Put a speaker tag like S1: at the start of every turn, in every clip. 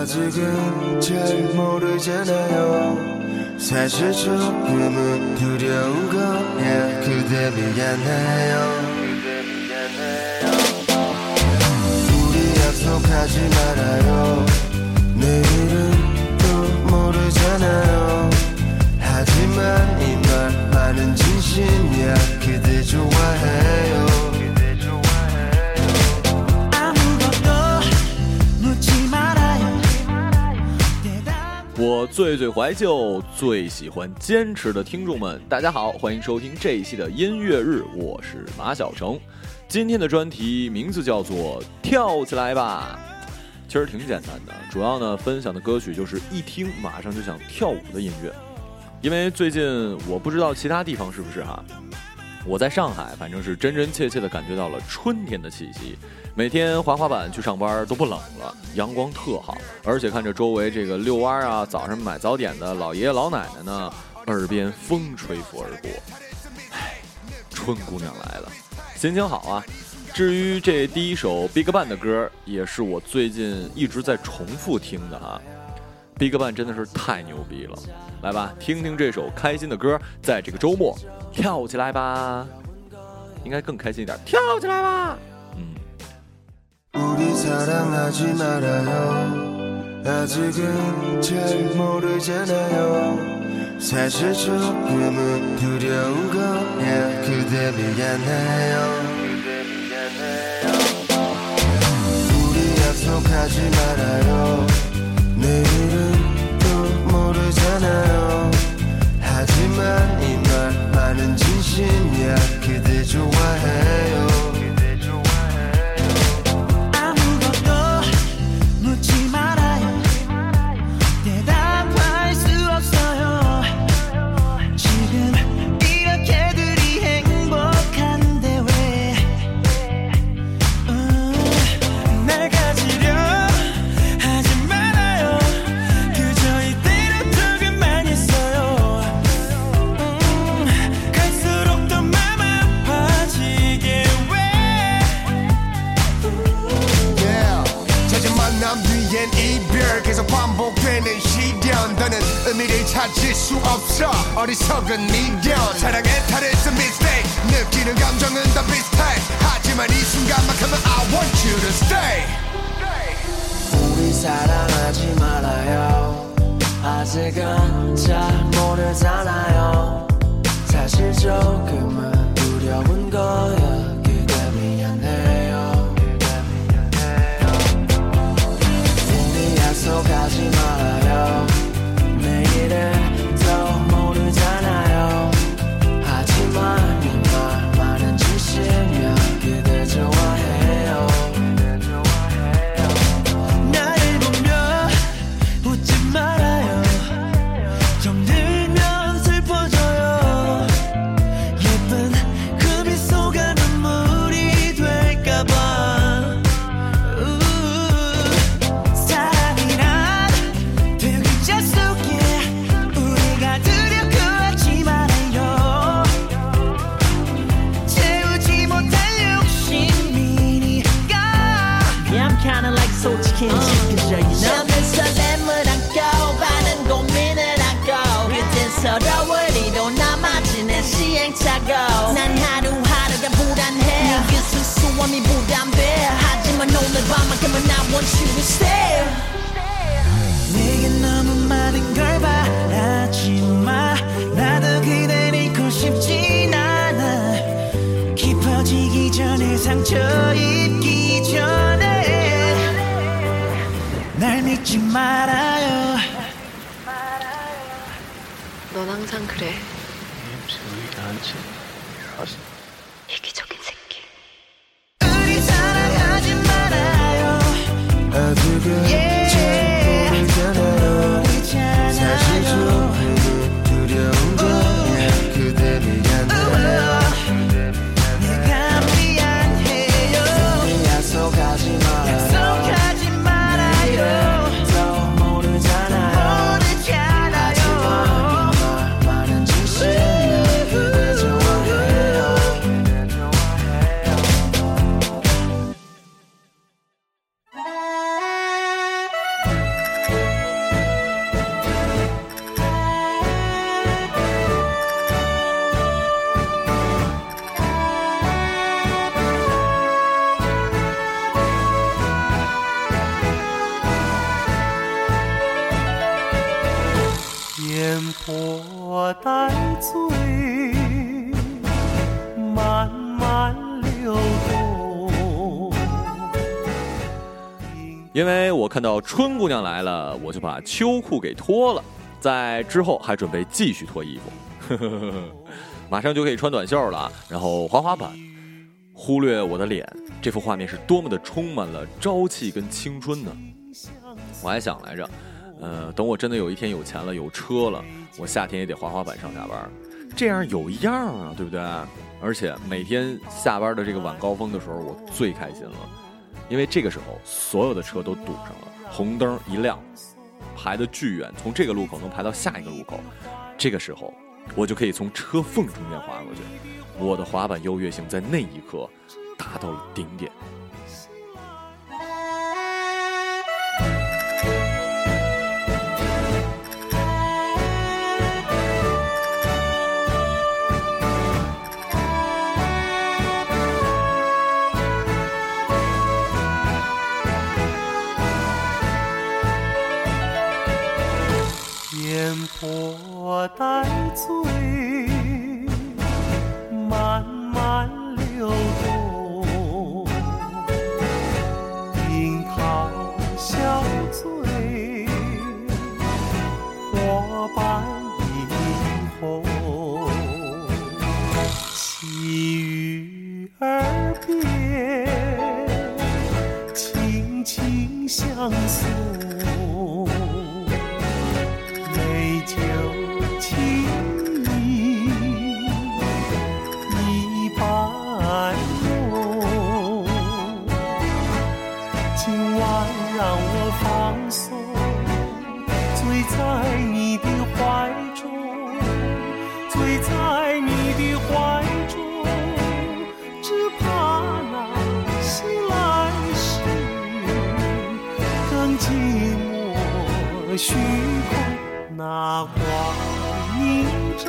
S1: 아직은 잘 모르잖아요 사실 조금은 두려운 거야 그대 미안해요 우리 약속하지 말아요 내일은 이말만은진심이야그대좋아해요
S2: 我最最怀旧、最喜欢坚持的听众们，大家好，欢迎收听这一期的音乐日，我是马小成。今天的专题名字叫做《跳起来吧》，其实挺简单的，主要呢分享的歌曲就是一听马上就想跳舞的音乐。 因为最近我不知道其他地方是不是哈，我在上海反正是真真切切的感觉到了春天的气息。每天滑滑板去上班都不冷了，阳光特好，而且看着周围这个遛弯啊、早上买早点的老爷爷老奶奶呢，耳边风吹拂而过，唉，春姑娘来了，心情好啊。至于这第一首 BigBang 的歌，也是我最近一直在重复听的哈。BigBang 真的是太牛逼了，来吧，听听这首开心的歌，在这个周末跳起来吧，应该更开心一点，跳起来吧。
S1: 우리 사랑하지 말아요 아직은 잘 모르잖아요 사실 조금은 두려운 거야 그대 미안해요 우리 약속하지 말아요 내일은 또 모르잖아요. 하지만 이 말 많은 진심이야 그대 좋아해요 울지 말아요.
S3: 넌 항상 그래.
S4: 소리가 안 쳐. 我带醉，慢慢流动。
S2: 因为我看到春姑娘来了，我就把秋裤给脱了，在之后还准备继续脱衣服，马上就可以穿短袖了，然后滑滑板。忽略我的脸，这幅画面是多么的充满了朝气跟青春呢？我还想来着，呃，等我真的有一天有钱了，有车了，我夏天也得滑滑板上下班，这样有样啊，对不对？而且每天下班的这个晚高峰的时候，我最开心了。因为这个时候所有的车都堵上了，红灯一亮，排的巨远，从这个路口能排到下一个路口。这个时候，我就可以从车缝中间滑过去，我的滑板优越性在那一刻达到了顶点。
S4: 带明照，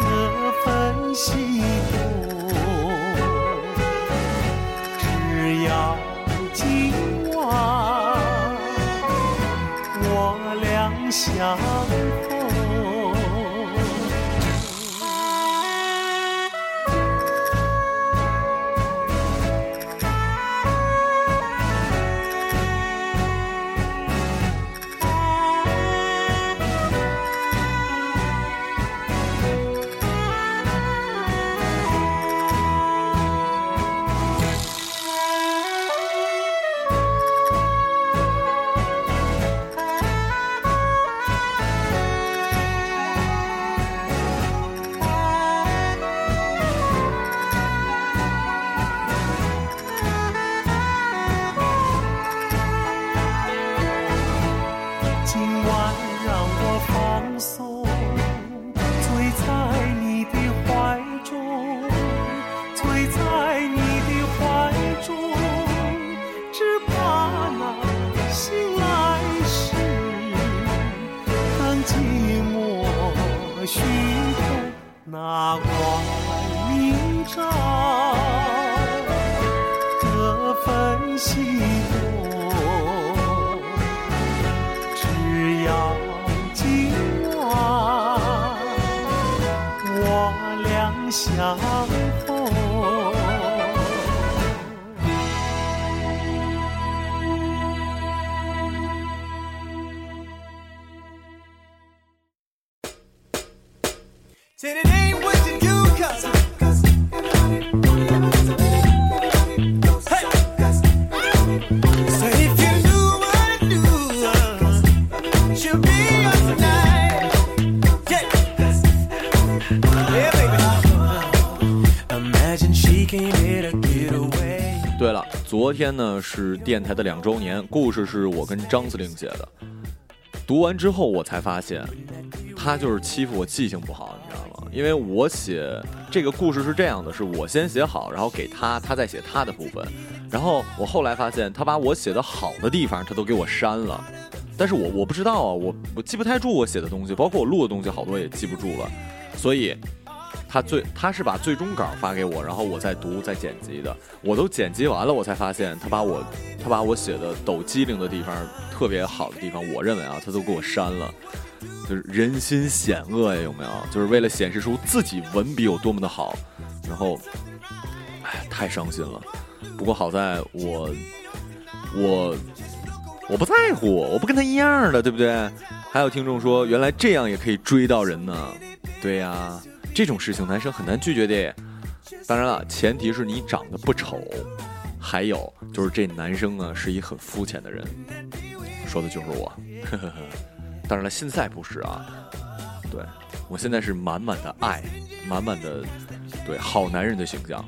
S4: 各分西东。只要今晚我俩相中，只怕那醒来时当寂寞虚空。那光明照，各分西东。只要今晚我俩相
S5: 昨天呢是电台的两周年，故事是我跟张司令写的。读完之后，我才发现，他就是欺负我记性不好，你知道吗？因为我写这个故事是这样的，是我先写好，然后给他，他再写他的部分。然后我后来发现，他把我写的好的地方，他都给我删了。但是我我不知道啊，我我记不太住我写的东西，包括我录的东西，好多也记不住了。所以，他最他是把最终稿发给我，然后我再读再剪辑的。我都剪辑完了，我才发现他把我他把我写的抖机灵的地方，特别好的地方，我认为啊，他都给我删了。就是人心险恶呀，有没有？就是为了显示出自己文笔有多么的好，然后，哎，太伤心了。不过好在我我我不在乎，我不跟他一样的，对不对？还有听众说，原来这样也可以追到人呢。对呀，这种事情男生很难拒绝的。当然了，前提是你长得不丑，还有就是这男生呢是一很肤浅的人，说的就是我。呵呵呵。当然了，现在不是啊。对我现在是满满的爱，满满的对好男人的形象。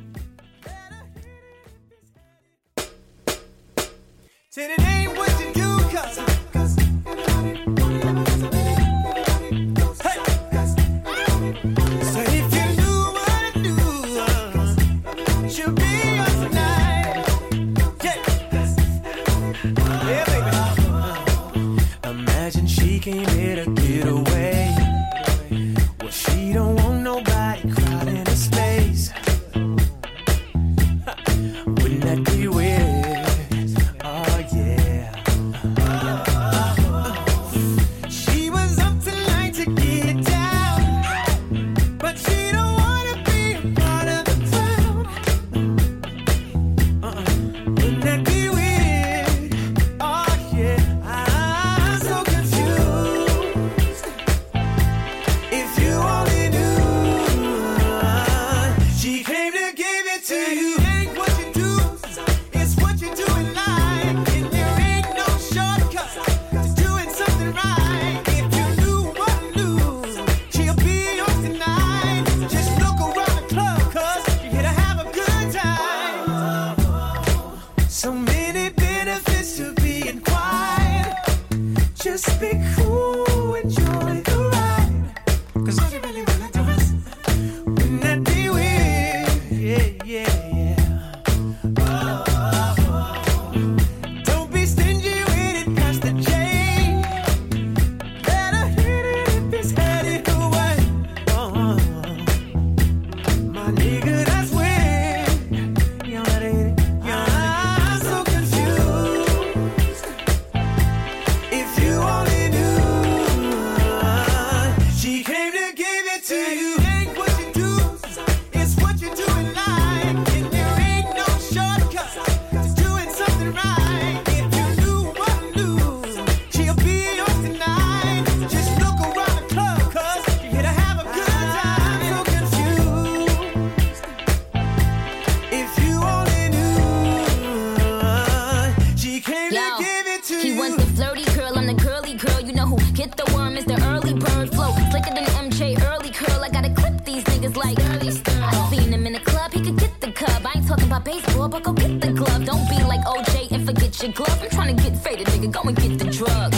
S6: The
S7: worm is the early bird flow. Slicker than MJ, early curl. I gotta clip these niggas like early stir. I seen him in the club, he could get the cub. I ain't talking about baseball, but go get the glove. Don't be like OJ and forget your glove. I'm trying to get faded, nigga. Go and get the drug.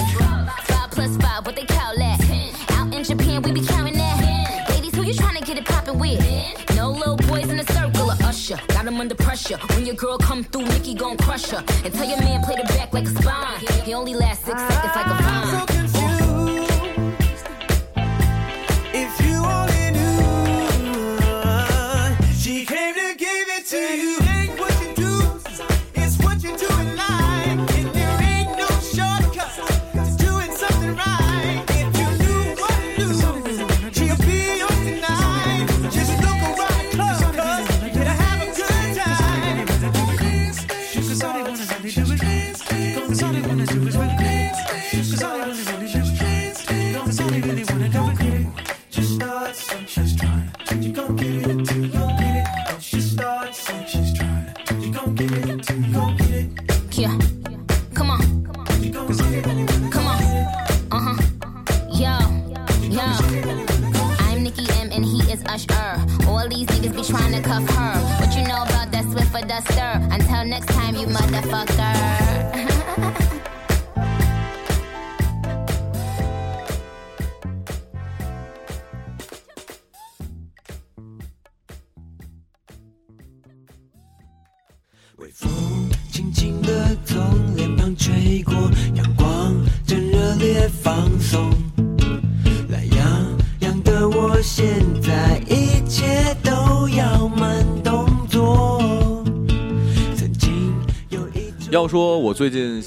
S7: Five plus five, what they call that? Out in Japan, we be counting that. Ladies, who you trying to get it poppin' with? No little boys in the circle of Usher. Got him under pressure. When your girl come through, Nicki gon' crush her. And tell your man play the back like a spine. He only lasts
S6: wanna do is dance. Cause all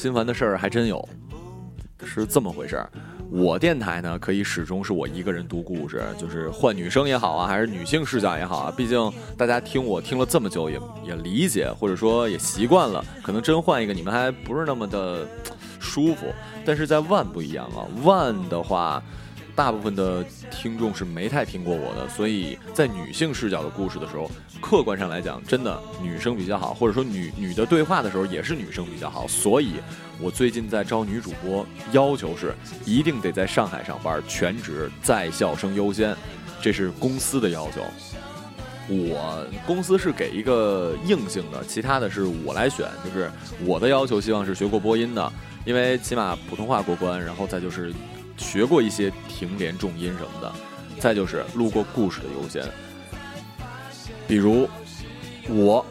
S2: 心烦的事儿还真有，是这么回事儿。我电台呢，可以始终是我一个人读故事，就是换女生也好啊，还是女性视角也好啊。毕竟大家听我听了这么久也，也理解或者说也习惯了。可能真换一个，你们还不是那么的舒服。但是在万不一样啊，万的话，大部分的听众是没太听过我的，所以在女性视角的故事的时候，客观上来讲，真的女生比较好，或者说女女的对话的时候也是女生比较好。所以，我最近在招女主播，要求是一定得在上海上班，全职，在校生优先，这是公司的要求。我公司是给一个硬性的，其他的是我来选，就是我的要求希望是学过播音的，因为起码普通话过关，然后再就是学过一些停连重音什么的，再就是录过故事的优先。比如我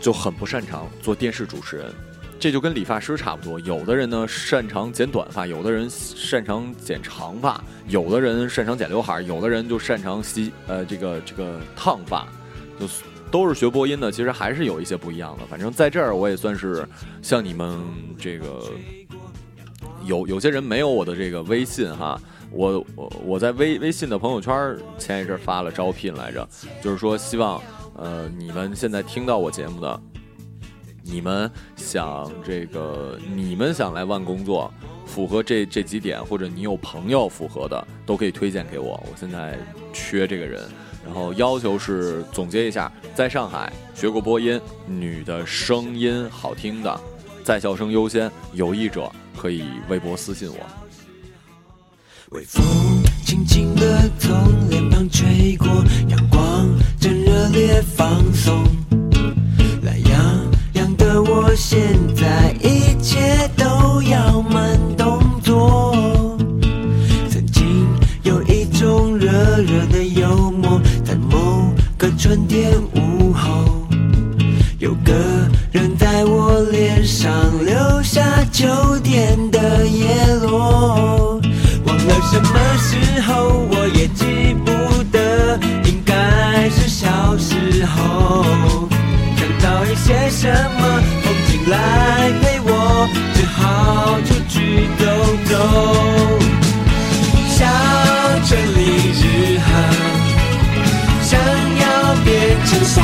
S2: 就很不擅长做电视主持人，这就跟理发师差不多。有的人呢擅长剪短发，有的人擅长剪长发，有的人擅长剪刘海，有的人就擅长洗呃这个这个烫发，就都是学播音的，其实还是有一些不一样的。反正在这儿我也算是像你们这个有有些人没有我的这个微信哈。我我我在微微信的朋友圈前一阵发了招聘来着，就是说希望呃你们现在听到我节目的，你们想这个你们想来万工作，符合这这几点，或者你有朋友符合的，都可以推荐给我。我现在缺这个人，然后要求是总结一下，在上海学过播音，女的声音好听的，在校生优先，有意者可以微博私信我。
S8: 微风轻轻地从脸庞吹过，阳光正热烈放松。懒洋洋的我，现在一切都要慢动作。曾经有一种热热的幽默，在某个春天午下秋天的叶落。忘了什么时候，我也记不得，应该是小时候。想找一些什么风景来陪我，只好出去走走。小镇里日韩，想要变成小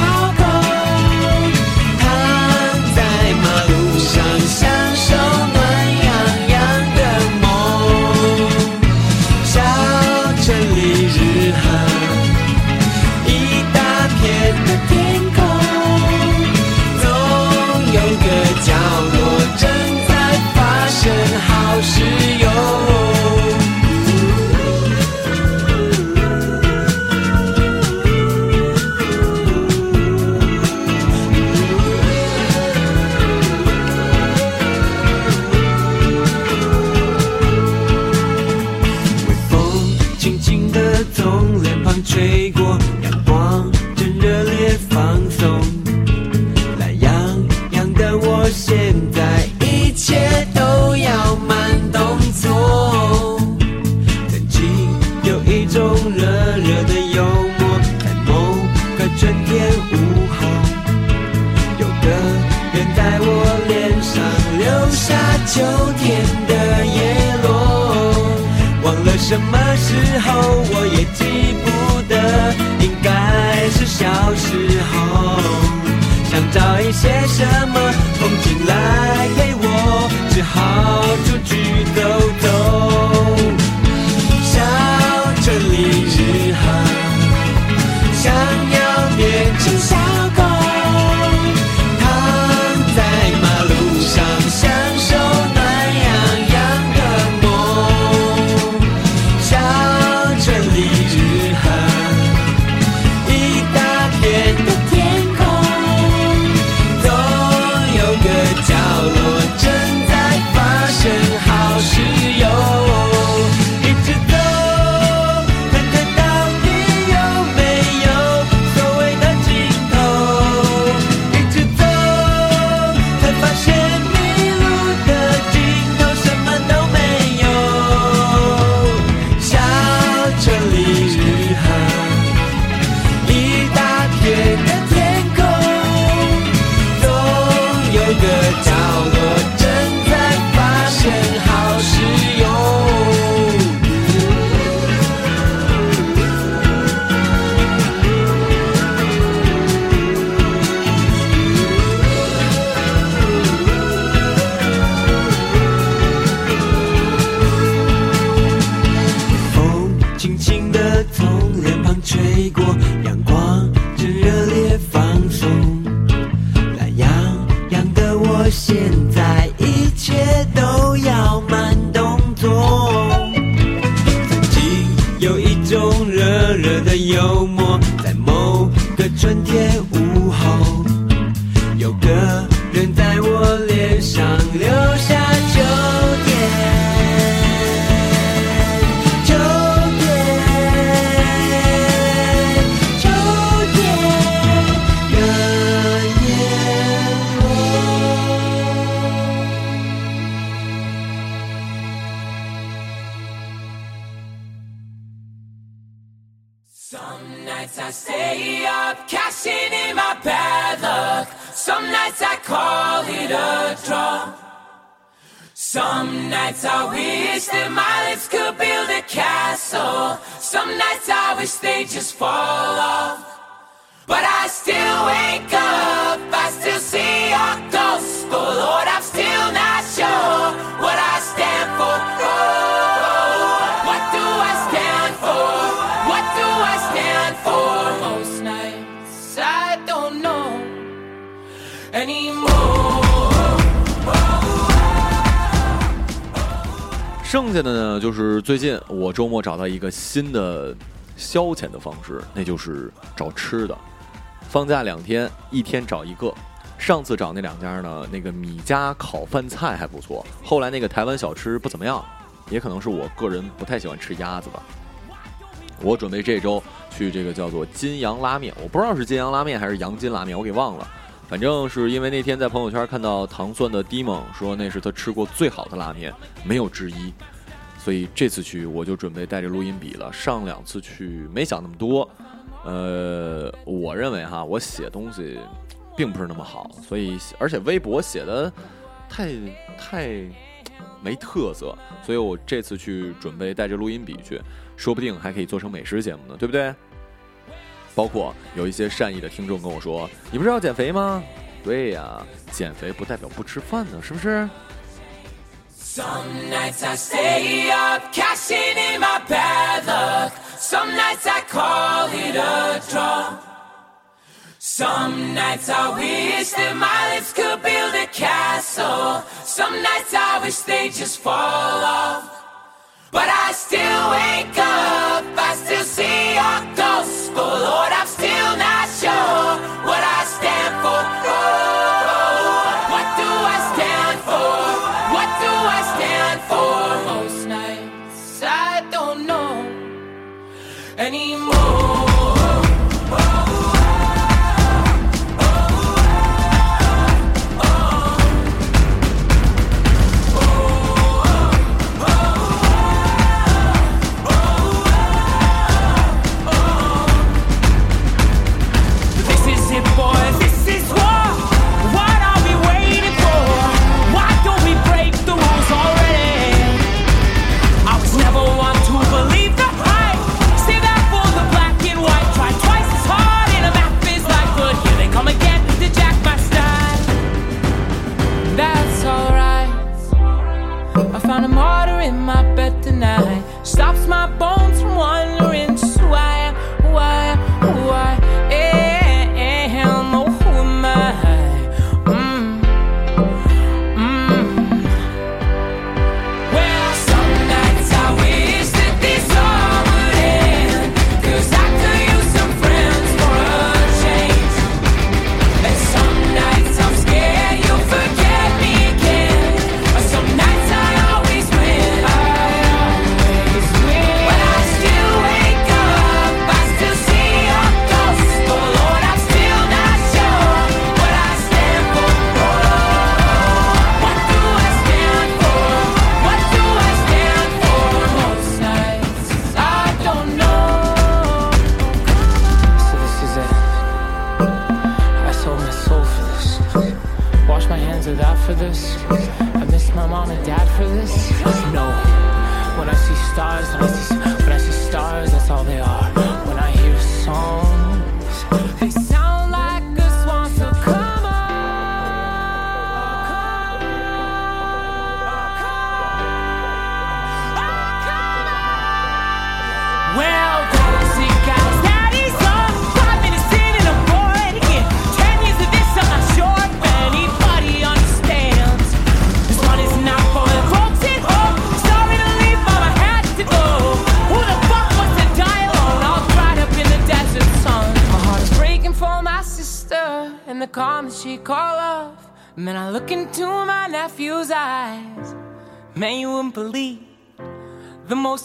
S9: nights I wish that my lips could build a castle. Some nights I wish they just fall off. But I still wake up,
S2: 剩下的呢，就是最近我周末找到一个新的消遣的方式，那就是找吃的。放假两天，一天找一个。上次找那两家呢，那个米家烤饭菜还不错，后来那个台湾小吃不怎么样，也可能是我个人不太喜欢吃鸭子吧。我准备这周去这个叫做金阳拉面，我不知道是金阳拉面还是阳金拉面，我给忘了。反正是因为那天在朋友圈看到糖蒜的 Dimon 说那是他吃过最好的拉面，没有之一。所以这次去我就准备带着录音笔了。上两次去没想那么多，呃，我认为哈，我写东西并不是那么好，所以而且微博写的太太没特色，所以我这次去准备带着录音笔去，说不定还可以做成美食节目呢，对不对？包括有一些善意的听众跟我说：“你不是要减肥吗？”对呀，减肥不代表不吃饭呢，是不是
S9: ？Some nights I stay up, cashing in my bad luck. Some nights I call it a draw. Some nights I wish that my lips could build a castle. Some nights I wish they'd just fall off. But I still wake up,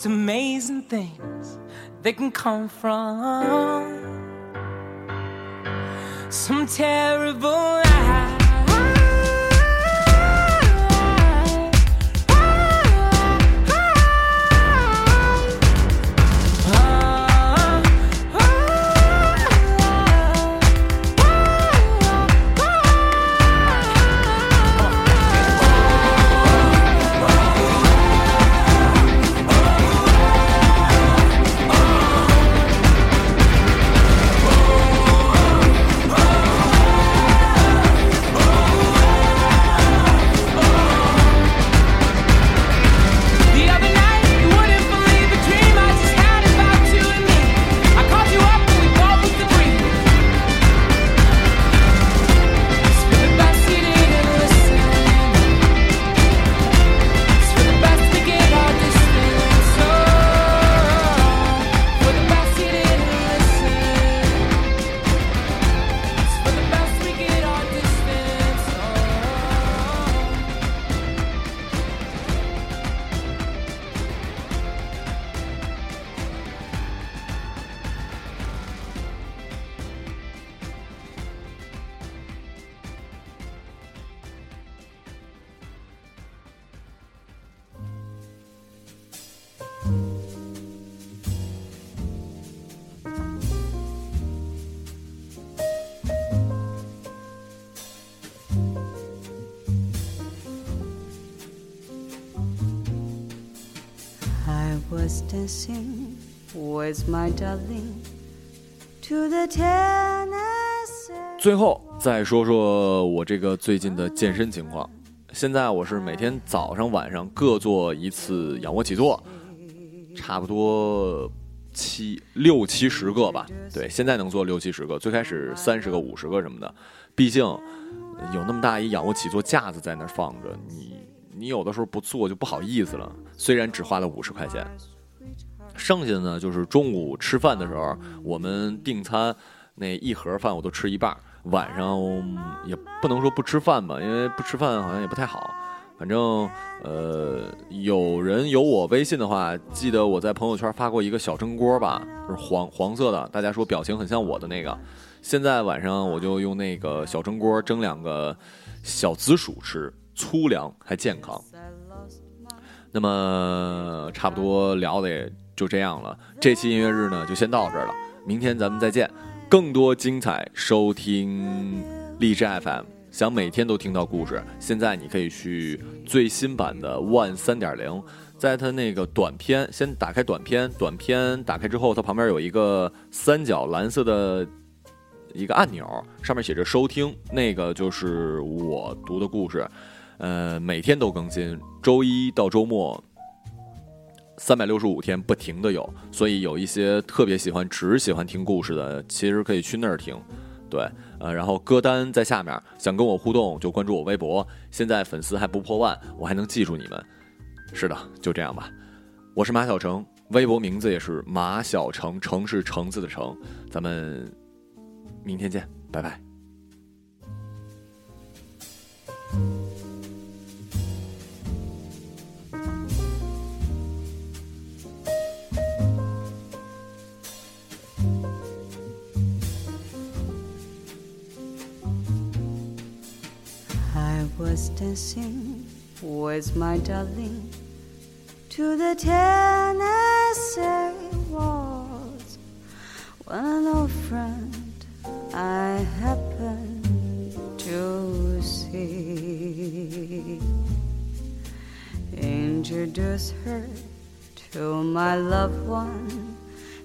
S10: amazing things that can come from some terrible lie. Was
S11: dancing with my darling to the Tennessee.
S2: 最后再说说我这个最近的健身情况。现在我是每天早上晚上各做一次仰卧起坐，差不多七六七十个吧。对，现在能做六七十个，最开始三十个、五十个什么的。毕竟有那么大一仰卧起坐架子在那放着，你你有的时候不做就不好意思了。虽然只花了五十块钱，剩下的呢就是中午吃饭的时候，我们订餐那一盒饭我都吃一半，晚上也不能说不吃饭吧，因为不吃饭好像也不太好。反正呃，有人有我微信的话，记得我在朋友圈发过一个小蒸锅吧，就是黄黄色的，大家说表情很像我的那个。现在晚上我就用那个小蒸锅蒸两个小紫薯吃，粗粮还健康。那么差不多聊的也就这样了，这期音乐日呢就先到这儿了，明天咱们再见。更多精彩，收听荔枝 FM。想每天都听到故事，现在你可以去最新版的 One 三点零，在它那个短片，先打开短片，短片打开之后，它旁边有一个三角蓝色的一个按钮，上面写着收听，那个就是我读的故事，呃，每天都更新，周一到周末。三百六十五天不停的有，所以有一些特别喜欢只喜欢听故事的，其实可以去那儿听。对，呃，然后歌单在下面，想跟我互动就关注我微博。现在粉丝还不破万，我还能记住你们。是的，就这样吧。我是马小成，微博名字也是马小成，成是橙子的橙。咱们明天见，拜拜。
S11: was dancing with my darling to the Tennessee walls. When an old friend I happened to see. Introduced her to my loved one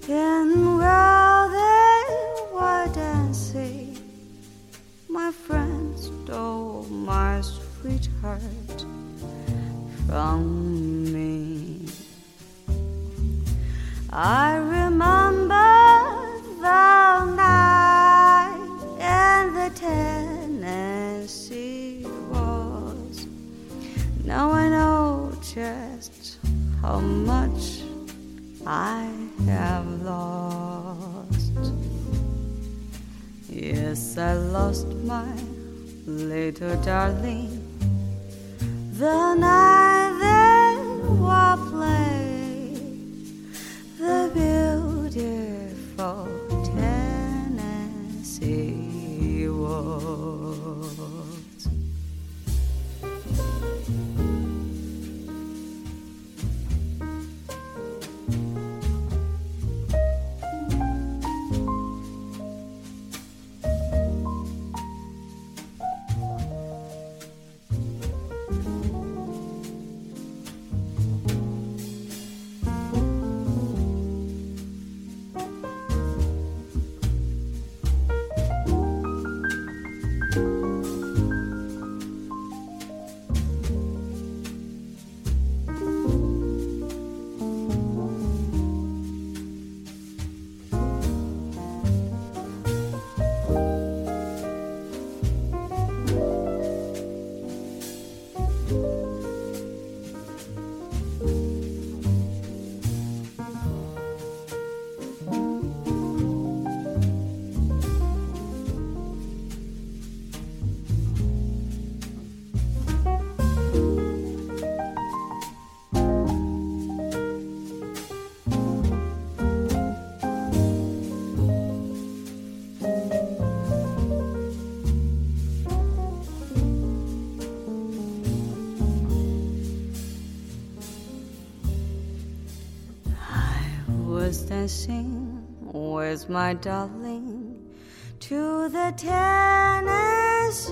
S11: and Well my sweetheart from me. I remember the night and the Tennessee walls. Now I know just how much I have lost. Yes, I lost my little darling. The night dancing with my darling to the Tennessee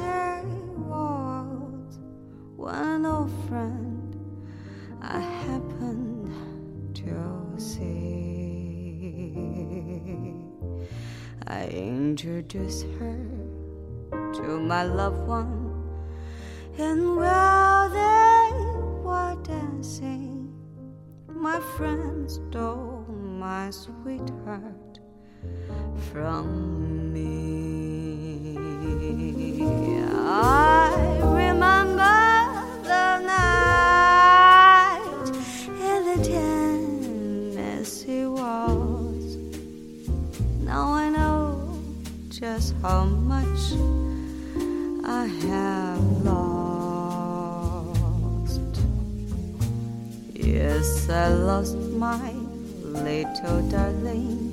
S11: when an old friend I happened to see. I introduced her to my loved one, sweetheart from me. I remember the night in the Tennessee waltz. Now I know just how much I have lost. Yes, I lost my so darling.